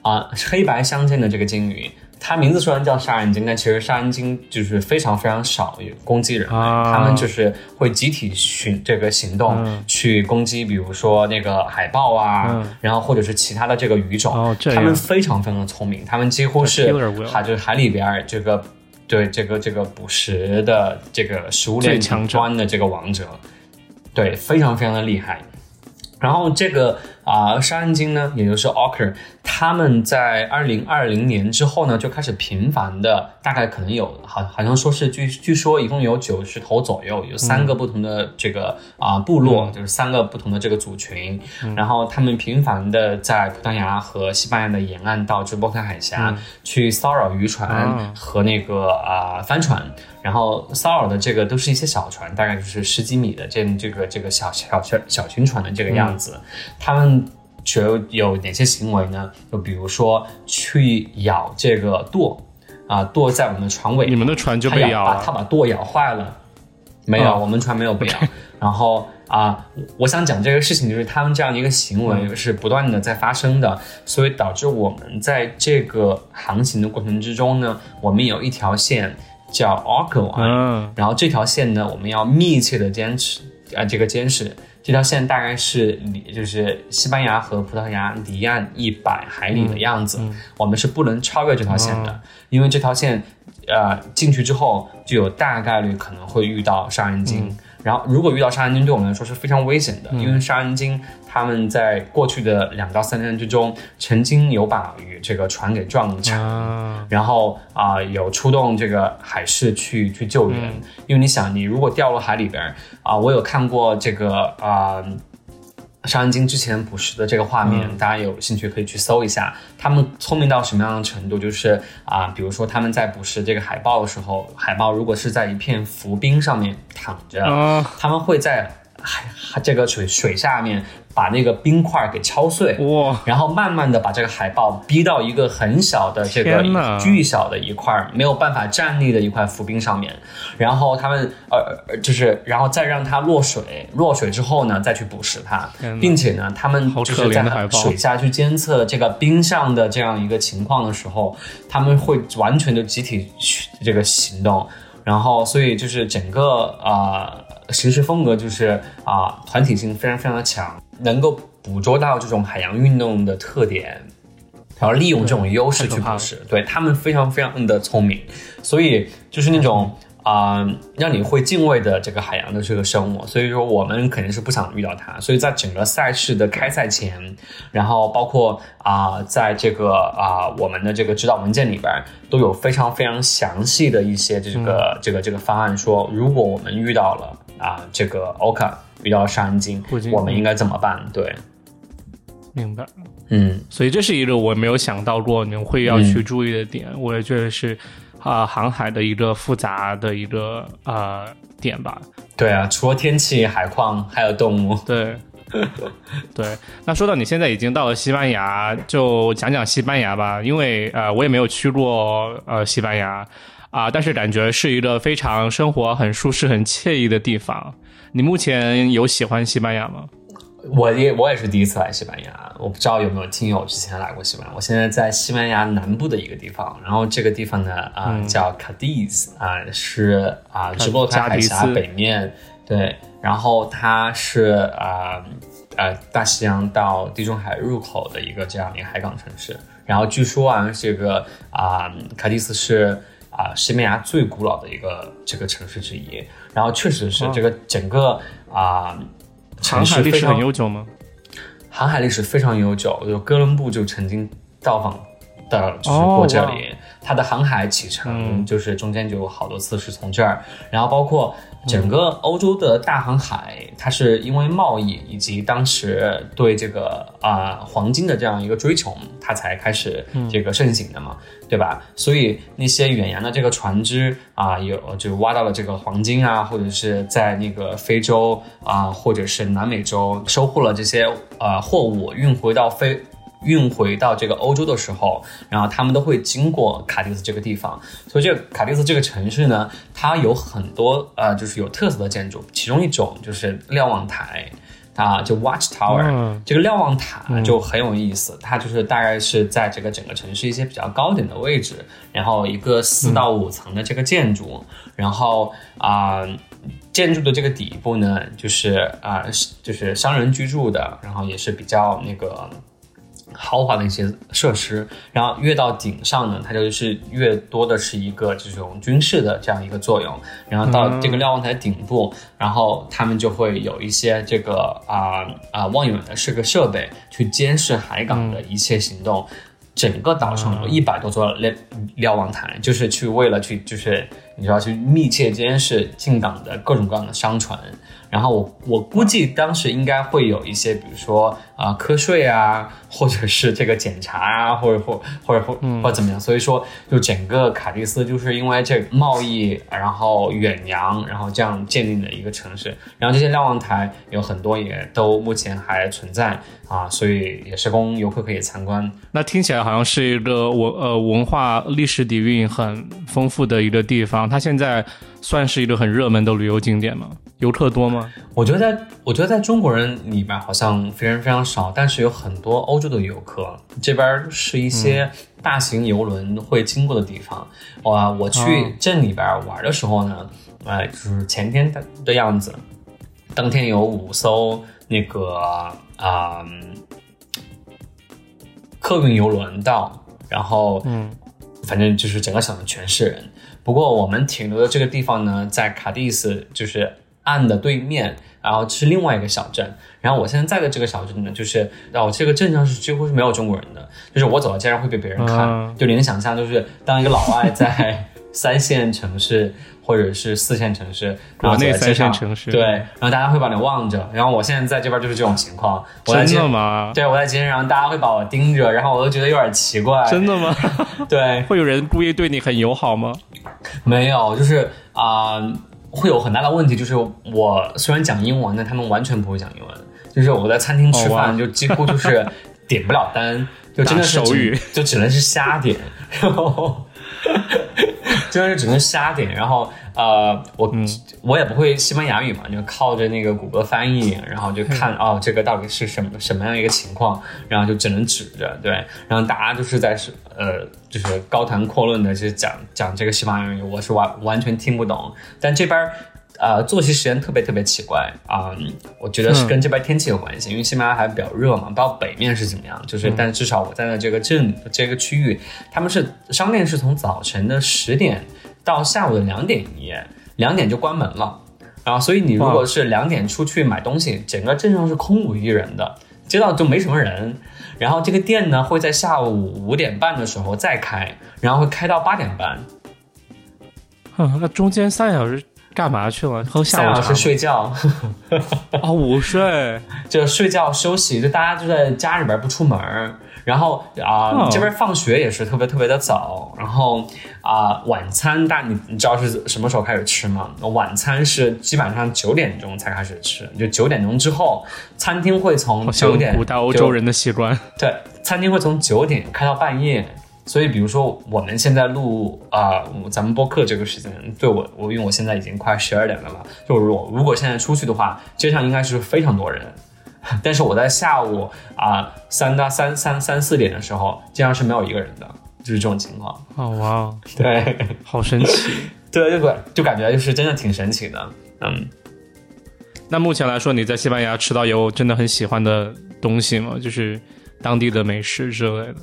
啊，黑白相间的这个鲸鱼。它名字虽然叫杀人鲸，但其实杀人鲸就是非常非常少攻击人类，他们就是会集体寻这个行动去攻击，比如说那个海豹啊，然后或者是其他的这个鱼种，他们非常非常的聪明，他们几乎是海就是海里边这个对这个这个捕食的这个食物链顶端的这个王者，对，非常非常的厉害。然后这个啊，沙恩鲸呢，也就是 Ocker，他们在二零二零年之后呢，就开始频繁的，大概可能有好，好像说是据据说一共有九十头左右，有三个不同的这个啊部落，就是三个不同的这个族群，然后他们频繁的在葡萄牙和西班牙的沿岸到直布罗陀海峡去骚扰渔船和那个啊帆船。然后骚扰的这个都是一些小船，大概就是十几米的这这个这个小小小小型船的这个样子。他们有有哪些行为呢？就比如说去咬这个舵啊，舵在我们的船尾，你们的船就被咬了，他把舵咬坏了。没有，我们船没有被咬。然后啊，我想讲这个事情，就是他们这样的一个行为是不断的在发生的，所以导致我们在这个航行的过程之中呢，我们有一条线。叫 o c o 嗯，然后这条线呢，我们要密切的坚持，啊，这个坚持。这条线大概是离就是西班牙和葡萄牙离岸一百海里的样子，我们是不能超越这条线的，因为这条线，呃，进去之后就有大概率可能会遇到杀人鲸。然后，如果遇到杀人鲸，对我们来说是非常危险的，因为杀人鲸他们在过去的两到三年之中，曾经有把与这个船给撞沉，然后啊，有出动这个海事去去救援，因为你想，你如果掉落海里边啊，我有看过这个啊。杀人鲸之前捕食的这个画面，大家有兴趣可以去搜一下。他们聪明到什么样的程度？就是啊，比如说他们在捕食这个海豹的时候，海豹如果是在一片浮冰上面躺着，他们会在海这个水水下面。把那个冰块给敲碎，哇！然后慢慢的把这个海豹逼到一个很小的这个巨小的一块没有办法站立的一块浮冰上面，然后他们呃就是然后再让它落水，落水之后呢再去捕食它，并且呢他们就是在水下去监测这个冰上的这样一个情况的时候，他们会完全的集体这个行动，然后所以就是整个啊行事风格就是啊团体性非常非常的强。能够捕捉到这种海洋运动的特点，然后利用这种优势去捕食，对他们非常非常的聪明，所以就是那种啊让你会敬畏的这个海洋的这个生物，所以说我们肯定是不想遇到它。所以在整个赛事的开赛前，然后包括啊在这个啊我们的这个指导文件里边，都有非常非常详细的一些这个这个这个方案，说如果我们遇到了啊这个 Oka。比较杀人鲸，我们应该怎么办？对，明白。嗯，所以这是一个我没有想到过你们会要去注意的点。我也觉得是啊，航海的一个复杂的一个啊点吧。对啊，除了天气、海况，还有动物。对，对。那说到你现在已经到了西班牙，就讲讲西班牙吧。因为呃，我也没有去过呃西班牙啊，但是感觉是一个非常生活很舒适、很惬意的地方。你目前有喜欢西班牙吗？我也我也是第一次来西班牙，我不知道有没有听友之前来过西班牙。我现在在西班牙南部的一个地方，然后这个地方呢啊叫卡迪斯啊，是啊直布罗陀海峡北面对，然后它是啊呃大西洋到地中海入口的一个这样的一个海港城市。然后据说啊这个啊卡迪斯是啊西班牙最古老的一个这个城市之一。然后确实是这个整个啊，航海历史很悠久吗？航海历史非常悠久，就哥伦布就曾经到访的就是过这里，他的航海启程就是中间就有好多次是从这儿，然后包括。整个欧洲的大航海，它是因为贸易以及当时对这个啊黄金的这样一个追求，它才开始这个盛行的嘛，对吧？所以那些远洋的这个船只啊，有就挖到了这个黄金啊，或者是在那个非洲啊，或者是南美洲收获了这些呃货物，运回到非运回到这个欧洲的时候，然后他们都会经过卡迪斯这个地方。所以这个卡迪斯这个城市呢，它有很多呃，就是有特色的建筑，其中一种就是瞭望台。啊，就 Watch Tower 这个瞭望塔就很有意思，它就是大概是在这个整个城市一些比较高点的位置，然后一个四到五层的这个建筑，然后啊，建筑的这个底部呢，就是啊，就是商人居住的，然后也是比较那个。豪华的一些设施，然后越到顶上呢，它就是越多的是一个这种军事的这样一个作用。然后到这个瞭望台顶部，然后他们就会有一些这个啊啊望远的这个设备去监视海港的一切行动。整个岛上有一百多座瞭瞭望台，就是去为了去就是你知道去密切监视进港的各种各样的商船。然后我我估计当时应该会有一些，比如说啊瞌睡啊，或者是这个检查啊，或者或或者或或怎么样。所以说，就整个卡蒂斯就是因为这贸易，然后远洋，然后这样建立的一个城市。然后这些瞭望台有很多也都目前还存在啊，所以也是供游客可以参观。那听起来好像是一个文呃文化历史底蕴很丰富的一个地方。它现在算是一个很热门的旅游景点吗？游客多吗？我觉得在我觉得在中国人里边好像非常非常少，但是有很多欧洲的游客。这边是一些大型游轮会经过的地方。哇，我去镇里边玩的时候呢，哎，就是前天的的样子，当天有五艘那个啊客运游轮到，然后嗯，反正就是整个小镇全是人。不过我们停留的这个地方呢，在卡蒂斯，就是。岸的对面，然后是另外一个小镇。然后我现在在的这个小镇呢，就是哦，这个镇上是几乎是没有中国人的，就是我走到街上会被别人看。就你能想象，就是当一个老外在三线城市或者是四线城市，国内三线城市，对，然后大家会把你望着。然后我现在在这边就是这种情况。真的吗？对，我在街上，大家会把我盯着，然后我都觉得有点奇怪。真的吗？对，会有人故意对你很友好吗？没有，就是啊。会有很大的问题，就是我虽然讲英文，但他们完全不会讲英文。就是我在餐厅吃饭，就几乎就是点不了单，就真的是手语，就只能是瞎点，然 后真的是只能瞎点，然后。呃，我我也不会西班牙语嘛，就靠着那个谷歌翻译，然后就看哦，这个到底是什么什么样一个情况，然后就只能指着对，然后大家就是在是呃，就是高谈阔论的，就是讲讲这个西班牙语，我是完完全听不懂。但这边呃作息时间特别特别奇怪啊，我觉得是跟这边天气有关系，因为西班牙还比较热嘛，不知道北面是怎么样，就是但至少我在的这个镇这个区域，他们是商店是从早晨的十点。到下午的两点营业，两点就关门了，然后所以你如果是两点出去买东西，整个镇上是空无一人的，街道就没什么人。然后这个店呢会在下午五点半的时候再开，然后会开到八点半。那中间三个小时干嘛去了？喝下午茶？是睡觉。啊，午睡就睡觉休息，就大家就在家里边不出门。然后啊，这边放学也是特别特别的早。然后啊，晚餐大你你知道是什么时候开始吃吗？晚餐是基本上九点钟才开始吃，就九点钟之后，餐厅会从九点。古代欧洲人的习惯。对，餐厅会从九点开到半夜。所以，比如说我们现在录啊，咱们播客这个时间，对我我因为我现在已经快十二点了嘛，就是我如果现在出去的话，街上应该是非常多人。但是我在下午啊三到三三三四点的时候，街上是没有一个人的，就是这种情况。哦哇，对，好神奇，对对对，就感觉就是真的挺神奇的。嗯，那目前来说，你在西班牙吃到有真的很喜欢的东西吗？就是当地的美食之类的。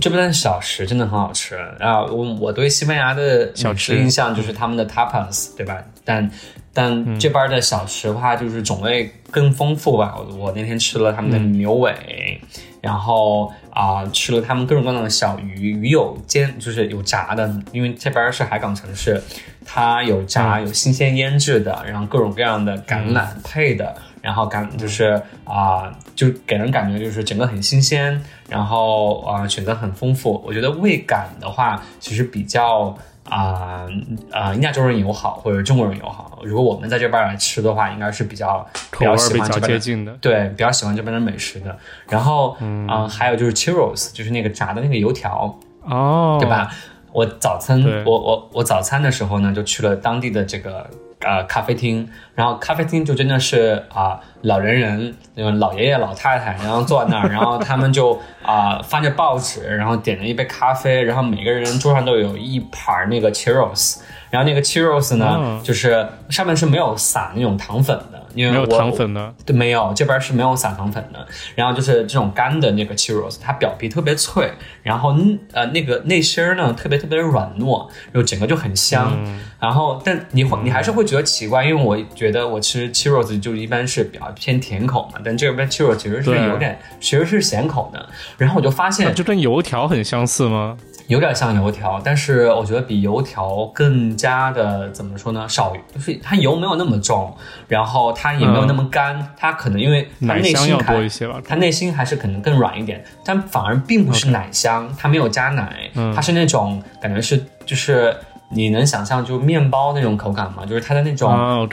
这边的小吃真的很好吃啊！我我对西班牙的小吃印象就是他们的 tapas，对吧？但但这边的小吃的话，就是种类更丰富吧。我我那天吃了他们的牛尾，然后啊吃了他们各种各样的小鱼，鱼有煎，就是有炸的，因为这边是海港城市，它有炸，有新鲜腌制的，然后各种各样的橄榄配的。然后感就是啊，就给人感觉就是整个很新鲜，然后啊选择很丰富。我觉得味感的话，其实比较啊啊印加州人友好，或者中国人友好。如果我们在这边来吃的话，应该是比较比较喜欢这边的，对，比较喜欢这边的美食的。然后嗯，还有就是 churros，就是那个炸的那个油条哦，对吧？我早餐我我我早餐的时候呢，就去了当地的这个呃咖啡厅，然后咖啡厅就真的是啊。老人人，那个老爷爷老太太，然后坐在那儿，然后他们就 啊翻着报纸，然后点了一杯咖啡，然后每个人桌上都有一盘那个 churros，然后那个 churros 呢，就是上面是没有撒那种糖粉的，因为没有糖粉的，对，没有这边是没有撒糖粉的，然后就是这种干的那个 churros，它表皮特别脆，然后呃那个内心儿呢特别特别软糯，然后整个就很香，然后但你会你还是会觉得奇怪，因为我觉得我吃 churros 就一般是比较。偏甜口嘛，但这边 churros 其实是有点，其实是咸口的。然后我就发现，就跟油条很相似吗？有点像油条，但是我觉得比油条更加的怎么说呢？少，就是它油没有那么重，然后它也没有那么干，它可能因为奶香要多一些吧，它内心还是可能更软一点，但反而并不是奶香，它没有加奶，它是那种感觉是就是。你能想象就面包那种口感嘛？就是它的那种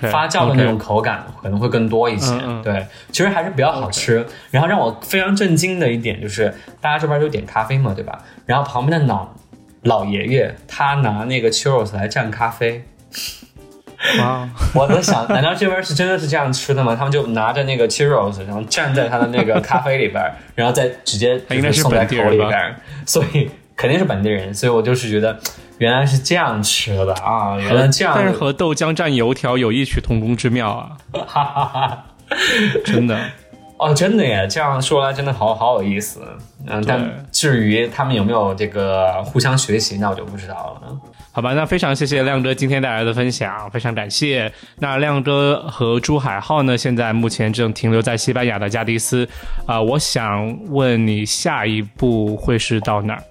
发酵的那种口感可能会更多一些。对，其实还是比较好吃。然后让我非常震惊的一点就是，大家这边都点咖啡嘛，对吧？然后旁边的老老爷爷他拿那个 churros 来蘸咖啡。哇！我在想，难道这边是真的是这样吃的吗？他们就拿着那个 churros，然后蘸在他的那个咖啡里边，然后再直接送在口里边。所以肯定是本地人。所以我就是觉得。原来是这样吃的啊！原来这样，但是和豆浆蘸油条有异曲同工之妙啊！哈哈哈，真的哦，真的耶！这样说来真的好好有意思。嗯，但至于他们有没有这个互相学习，那我就不知道了。好吧，那非常谢谢亮哥今天带来的分享，非常感谢。那亮哥和朱海浩呢，现在目前正停留在西班牙的加的斯啊，我想问你下一步会是到哪儿？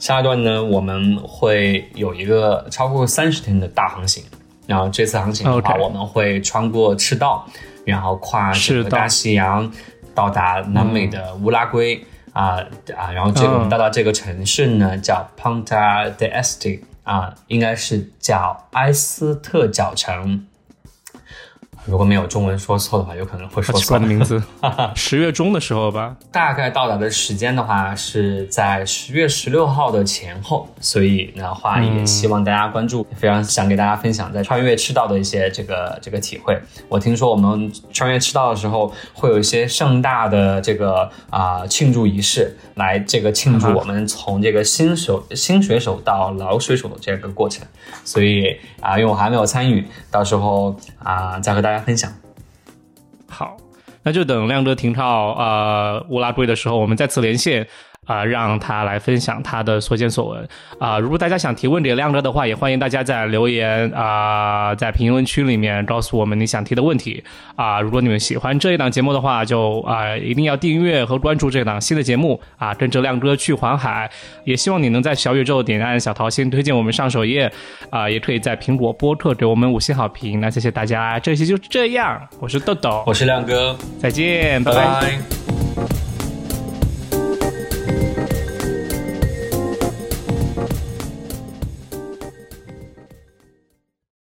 下一段呢，我们会有一个超过三十天的大航行。然后这次航行的话，我们会穿过赤道，然后跨整个大西洋，到达南美的乌拉圭啊啊。然后这个我们到达这个城市呢，叫 Punta de Este 啊，应该是叫埃斯特角城。如果没有中文说错的话，有可能会说错的名字。十月中的时候吧，大概到达的时间的话是在十月十六号的前后，所以的话也希望大家关注。非常想给大家分享在穿越赤道的一些这个这个体会。我听说我们穿越赤道的时候会有一些盛大的这个啊庆祝仪式，来这个庆祝我们从这个新手新水手到老水手的这个过程。所以啊，因为我还没有参与，到时候啊再和大家。分享好，那就等亮哥停靠啊乌拉圭的时候，我们再次连线。啊，让他来分享他的所见所闻啊！如果大家想提问给亮哥的话，也欢迎大家在留言啊，在评论区里面告诉我们你想提的问题啊！如果你们喜欢这一档节目的话，就啊一定要订阅和关注这档新的节目啊，跟着亮哥去环海。也希望你能在小宇宙点按小桃心推荐我们上首页啊，也可以在苹果播客给我们五星好评。那谢谢大家，这期就这样，我是豆豆，我是亮哥，再见，拜拜。